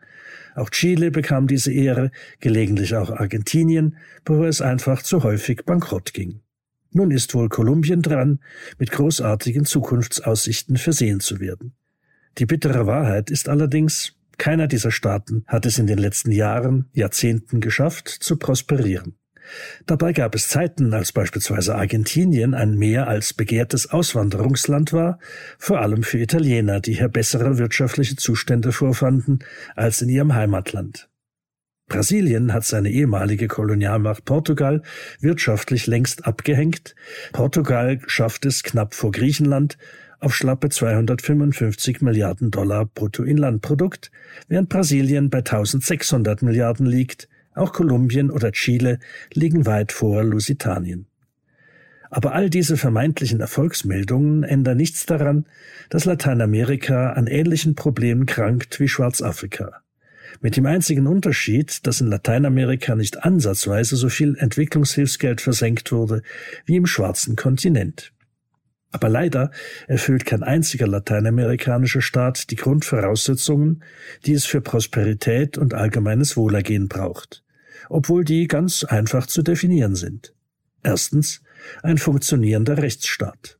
Auch Chile bekam diese Ehre, gelegentlich auch Argentinien, bevor es einfach zu häufig bankrott ging. Nun ist wohl Kolumbien dran, mit großartigen Zukunftsaussichten versehen zu werden. Die bittere Wahrheit ist allerdings, keiner dieser Staaten hat es in den letzten Jahren, Jahrzehnten geschafft, zu prosperieren. Dabei gab es Zeiten, als beispielsweise Argentinien ein mehr als begehrtes Auswanderungsland war, vor allem für Italiener, die hier bessere wirtschaftliche Zustände vorfanden als in ihrem Heimatland. Brasilien hat seine ehemalige Kolonialmacht Portugal wirtschaftlich längst abgehängt. Portugal schafft es knapp vor Griechenland auf schlappe 255 Milliarden Dollar Bruttoinlandprodukt, während Brasilien bei 1600 Milliarden liegt, auch Kolumbien oder Chile liegen weit vor Lusitanien. Aber all diese vermeintlichen Erfolgsmeldungen ändern nichts daran, dass Lateinamerika an ähnlichen Problemen krankt wie Schwarzafrika. Mit dem einzigen Unterschied, dass in Lateinamerika nicht ansatzweise so viel Entwicklungshilfsgeld versenkt wurde wie im schwarzen Kontinent. Aber leider erfüllt kein einziger lateinamerikanischer Staat die Grundvoraussetzungen, die es für Prosperität und allgemeines Wohlergehen braucht obwohl die ganz einfach zu definieren sind. Erstens ein funktionierender Rechtsstaat,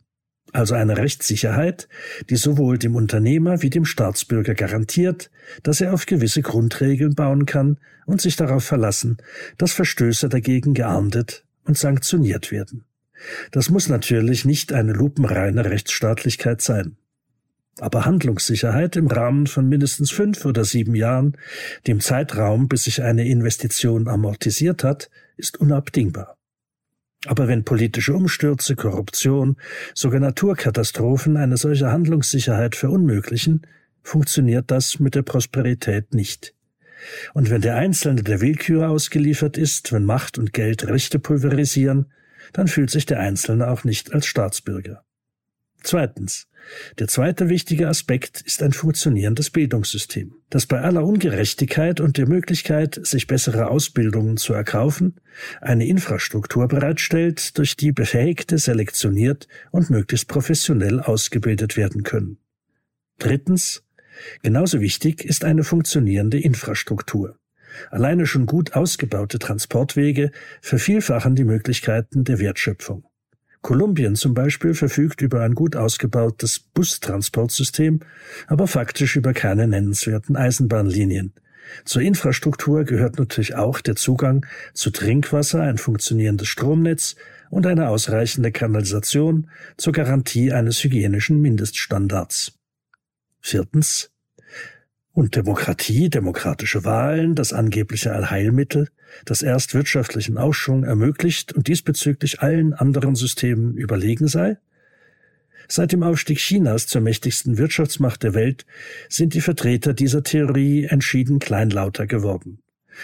also eine Rechtssicherheit, die sowohl dem Unternehmer wie dem Staatsbürger garantiert, dass er auf gewisse Grundregeln bauen kann und sich darauf verlassen, dass Verstöße dagegen geahndet und sanktioniert werden. Das muss natürlich nicht eine lupenreine Rechtsstaatlichkeit sein. Aber Handlungssicherheit im Rahmen von mindestens fünf oder sieben Jahren, dem Zeitraum, bis sich eine Investition amortisiert hat, ist unabdingbar. Aber wenn politische Umstürze, Korruption, sogar Naturkatastrophen eine solche Handlungssicherheit verunmöglichen, funktioniert das mit der Prosperität nicht. Und wenn der Einzelne der Willkür ausgeliefert ist, wenn Macht und Geld Rechte pulverisieren, dann fühlt sich der Einzelne auch nicht als Staatsbürger. Zweitens. Der zweite wichtige Aspekt ist ein funktionierendes Bildungssystem, das bei aller Ungerechtigkeit und der Möglichkeit, sich bessere Ausbildungen zu erkaufen, eine Infrastruktur bereitstellt, durch die Befähigte selektioniert und möglichst professionell ausgebildet werden können. Drittens. Genauso wichtig ist eine funktionierende Infrastruktur. Alleine schon gut ausgebaute Transportwege vervielfachen die Möglichkeiten der Wertschöpfung. Kolumbien zum Beispiel verfügt über ein gut ausgebautes Bustransportsystem, aber faktisch über keine nennenswerten Eisenbahnlinien. Zur Infrastruktur gehört natürlich auch der Zugang zu Trinkwasser, ein funktionierendes Stromnetz und eine ausreichende Kanalisation zur Garantie eines hygienischen Mindeststandards. Viertens und Demokratie, demokratische Wahlen, das angebliche Allheilmittel, das erst wirtschaftlichen Aufschwung ermöglicht und diesbezüglich allen anderen Systemen überlegen sei? Seit dem Aufstieg Chinas zur mächtigsten Wirtschaftsmacht der Welt sind die Vertreter dieser Theorie entschieden kleinlauter geworden.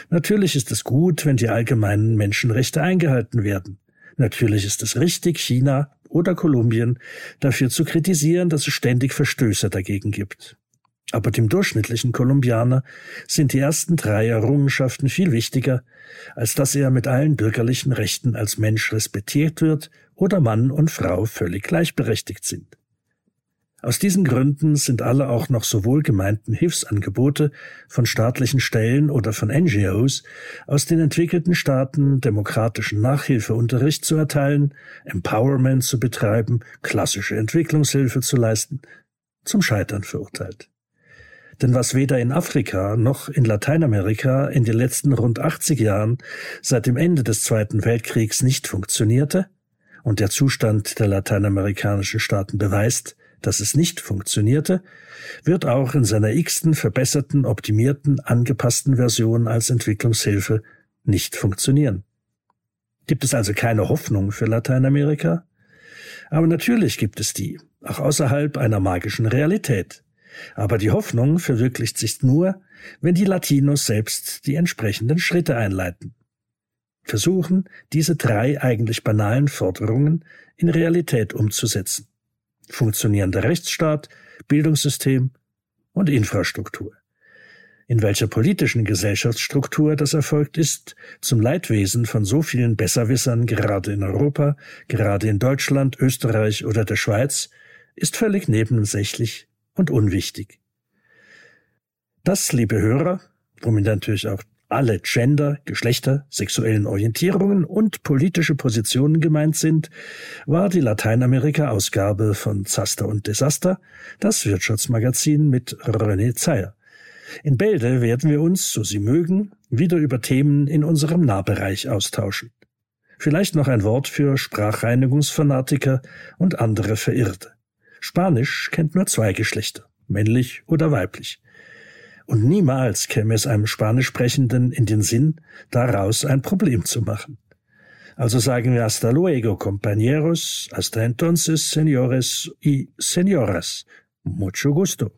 Natürlich ist es gut, wenn die allgemeinen Menschenrechte eingehalten werden. Natürlich ist es richtig, China oder Kolumbien dafür zu kritisieren, dass es ständig Verstöße dagegen gibt. Aber dem durchschnittlichen Kolumbianer sind die ersten drei Errungenschaften viel wichtiger, als dass er mit allen bürgerlichen Rechten als Mensch respektiert wird oder Mann und Frau völlig gleichberechtigt sind. Aus diesen Gründen sind alle auch noch so wohlgemeinten Hilfsangebote von staatlichen Stellen oder von NGOs aus den entwickelten Staaten demokratischen Nachhilfeunterricht zu erteilen, Empowerment zu betreiben, klassische Entwicklungshilfe zu leisten, zum Scheitern verurteilt. Denn was weder in Afrika noch in Lateinamerika in den letzten rund 80 Jahren seit dem Ende des Zweiten Weltkriegs nicht funktionierte, und der Zustand der lateinamerikanischen Staaten beweist, dass es nicht funktionierte, wird auch in seiner x-ten verbesserten, optimierten, angepassten Version als Entwicklungshilfe nicht funktionieren. Gibt es also keine Hoffnung für Lateinamerika? Aber natürlich gibt es die, auch außerhalb einer magischen Realität. Aber die Hoffnung verwirklicht sich nur, wenn die Latinos selbst die entsprechenden Schritte einleiten. Versuchen, diese drei eigentlich banalen Forderungen in Realität umzusetzen. Funktionierender Rechtsstaat, Bildungssystem und Infrastruktur. In welcher politischen Gesellschaftsstruktur das erfolgt ist, zum Leidwesen von so vielen Besserwissern gerade in Europa, gerade in Deutschland, Österreich oder der Schweiz, ist völlig nebensächlich und unwichtig. Das, liebe Hörer, womit natürlich auch alle Gender, Geschlechter, sexuellen Orientierungen und politische Positionen gemeint sind, war die Lateinamerika-Ausgabe von Zaster und Desaster, das Wirtschaftsmagazin mit René Zeyer. In Bälde werden wir uns, so Sie mögen, wieder über Themen in unserem Nahbereich austauschen. Vielleicht noch ein Wort für Sprachreinigungsfanatiker und andere Verirrte. Spanisch kennt nur zwei Geschlechter, männlich oder weiblich. Und niemals käme es einem Spanisch sprechenden in den Sinn, daraus ein Problem zu machen. Also sagen wir hasta luego, compañeros, hasta entonces, señores y señoras. Mucho gusto.